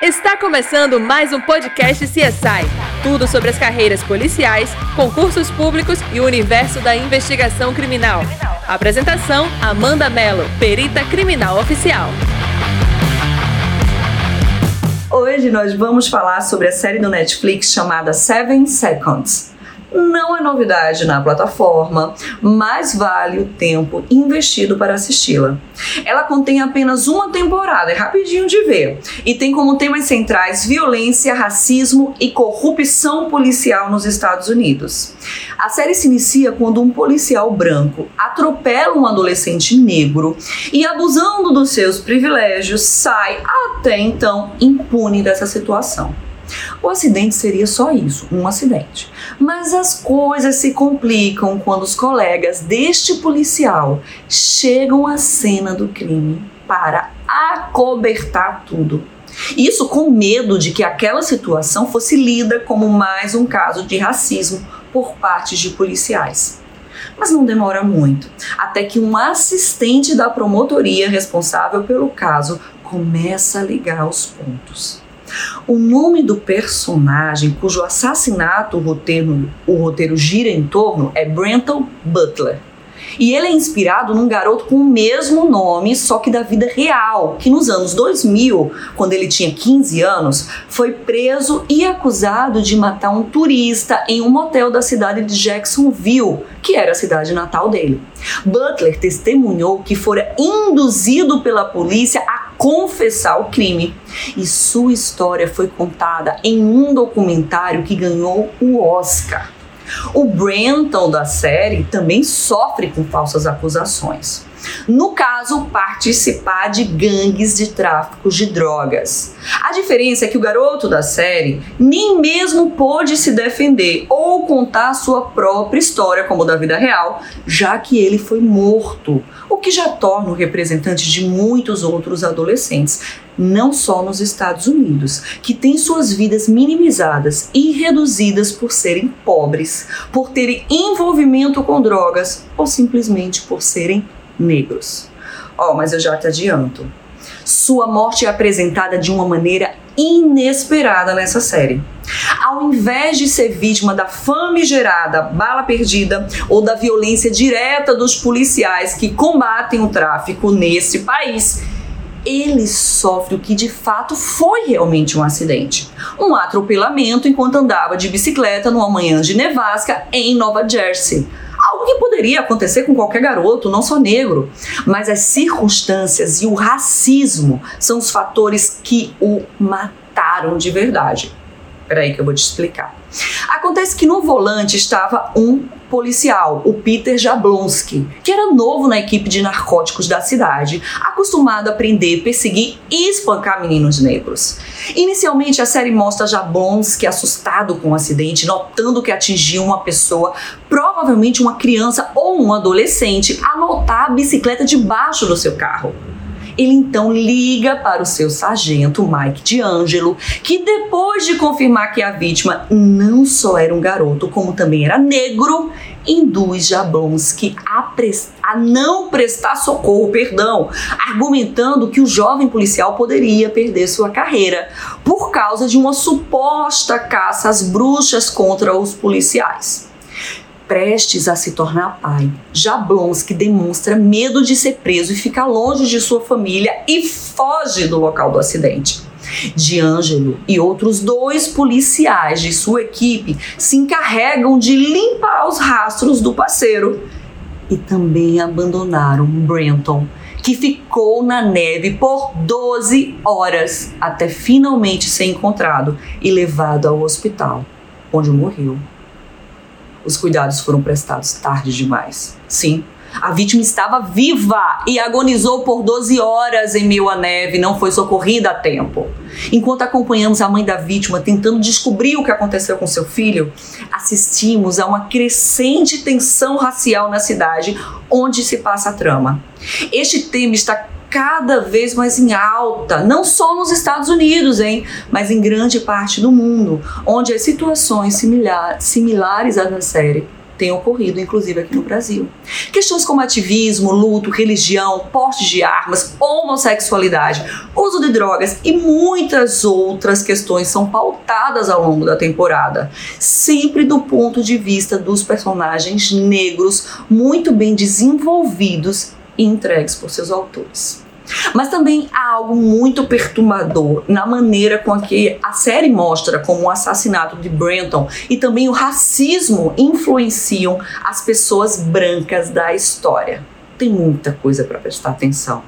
Está começando mais um podcast CSI. Tudo sobre as carreiras policiais, concursos públicos e o universo da investigação criminal. Apresentação: Amanda Mello, perita criminal oficial. Hoje nós vamos falar sobre a série do Netflix chamada Seven Seconds. Não é novidade na plataforma, mas vale o tempo investido para assisti-la. Ela contém apenas uma temporada, é rapidinho de ver, e tem como temas centrais violência, racismo e corrupção policial nos Estados Unidos. A série se inicia quando um policial branco atropela um adolescente negro e, abusando dos seus privilégios, sai até então impune dessa situação. O acidente seria só isso, um acidente. Mas as coisas se complicam quando os colegas deste policial chegam à cena do crime para acobertar tudo. Isso com medo de que aquela situação fosse lida como mais um caso de racismo por parte de policiais. Mas não demora muito, até que um assistente da promotoria responsável pelo caso começa a ligar os pontos. O nome do personagem cujo assassinato o roteiro, o roteiro gira em torno é Brenton Butler. E ele é inspirado num garoto com o mesmo nome, só que da vida real, que nos anos 2000, quando ele tinha 15 anos, foi preso e acusado de matar um turista em um motel da cidade de Jacksonville, que era a cidade natal dele. Butler testemunhou que fora induzido pela polícia a confessar o crime. E sua história foi contada em um documentário que ganhou o Oscar. O Brenton da série também sofre com falsas acusações. No caso, participar de gangues de tráfico de drogas. A diferença é que o garoto da série nem mesmo pôde se defender ou contar sua própria história, como da vida real, já que ele foi morto, o que já torna o representante de muitos outros adolescentes, não só nos Estados Unidos, que têm suas vidas minimizadas e reduzidas por serem pobres, por terem envolvimento com drogas ou simplesmente por serem negros. Ó, oh, mas eu já te adianto. Sua morte é apresentada de uma maneira inesperada nessa série. Ao invés de ser vítima da famigerada bala perdida ou da violência direta dos policiais que combatem o tráfico nesse país, ele sofre o que de fato foi realmente um acidente. Um atropelamento enquanto andava de bicicleta numa manhã de nevasca em Nova Jersey algo que poderia acontecer com qualquer garoto, não só negro. Mas as circunstâncias e o racismo são os fatores que o mataram de verdade. Peraí que eu vou te explicar. Acontece que no volante estava um policial, o Peter Jablonski, que era novo na equipe de narcóticos da cidade, acostumado a prender, perseguir e espancar meninos negros. Inicialmente, a série mostra Jablonski assustado com o acidente, notando que atingiu uma pessoa, provavelmente uma criança ou um adolescente, a notar a bicicleta debaixo do seu carro. Ele então liga para o seu sargento, Mike D'Angelo, que depois de confirmar que a vítima não só era um garoto, como também era negro, induz Jablonski a, a não prestar socorro, perdão, argumentando que o jovem policial poderia perder sua carreira por causa de uma suposta caça às bruxas contra os policiais prestes a se tornar pai, Jablonski demonstra medo de ser preso e fica longe de sua família e foge do local do acidente. D'Angelo e outros dois policiais de sua equipe se encarregam de limpar os rastros do parceiro e também abandonaram Brenton, que ficou na neve por 12 horas até finalmente ser encontrado e levado ao hospital, onde morreu os cuidados foram prestados tarde demais. Sim, a vítima estava viva e agonizou por 12 horas em meio à neve, não foi socorrida a tempo. Enquanto acompanhamos a mãe da vítima tentando descobrir o que aconteceu com seu filho, assistimos a uma crescente tensão racial na cidade onde se passa a trama. Este tema está cada vez mais em alta, não só nos Estados Unidos, hein, mas em grande parte do mundo, onde as situações similar, similares à da série tem ocorrido, inclusive aqui no Brasil. Questões como ativismo, luto, religião, porte de armas, homossexualidade, uso de drogas e muitas outras questões são pautadas ao longo da temporada, sempre do ponto de vista dos personagens negros muito bem desenvolvidos e entregues por seus autores. Mas também há algo muito perturbador na maneira com que a série mostra como o assassinato de Brenton e também o racismo influenciam as pessoas brancas da história. Tem muita coisa para prestar atenção.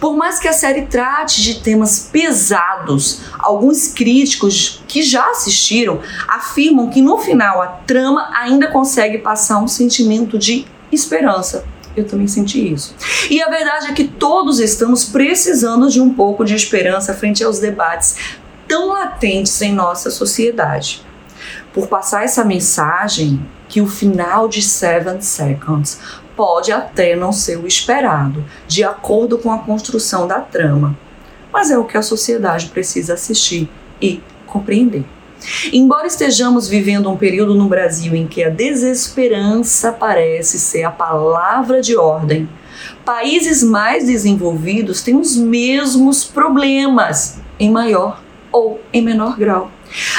Por mais que a série trate de temas pesados, alguns críticos que já assistiram afirmam que no final a trama ainda consegue passar um sentimento de esperança eu também senti isso. E a verdade é que todos estamos precisando de um pouco de esperança frente aos debates tão latentes em nossa sociedade. Por passar essa mensagem que o final de Seven Seconds pode até não ser o esperado, de acordo com a construção da trama, mas é o que a sociedade precisa assistir e compreender. Embora estejamos vivendo um período no Brasil em que a desesperança parece ser a palavra de ordem, países mais desenvolvidos têm os mesmos problemas, em maior ou em menor grau.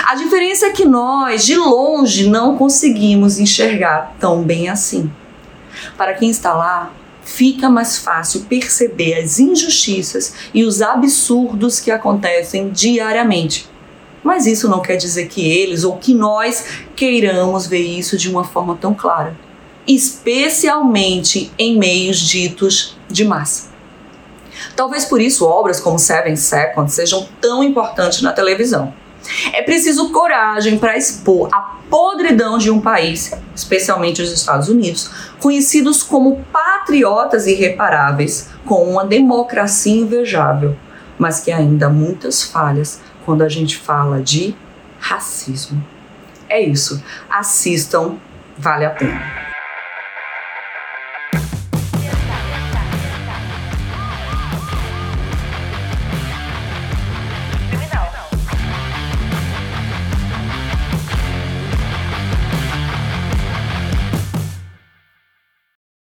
A diferença é que nós, de longe, não conseguimos enxergar tão bem assim. Para quem está lá, fica mais fácil perceber as injustiças e os absurdos que acontecem diariamente mas isso não quer dizer que eles ou que nós queiramos ver isso de uma forma tão clara, especialmente em meios ditos de massa. Talvez por isso obras como Seven Seconds sejam tão importantes na televisão. É preciso coragem para expor a podridão de um país, especialmente os Estados Unidos, conhecidos como patriotas irreparáveis, com uma democracia invejável, mas que ainda muitas falhas quando a gente fala de racismo. É isso. Assistam, vale a pena.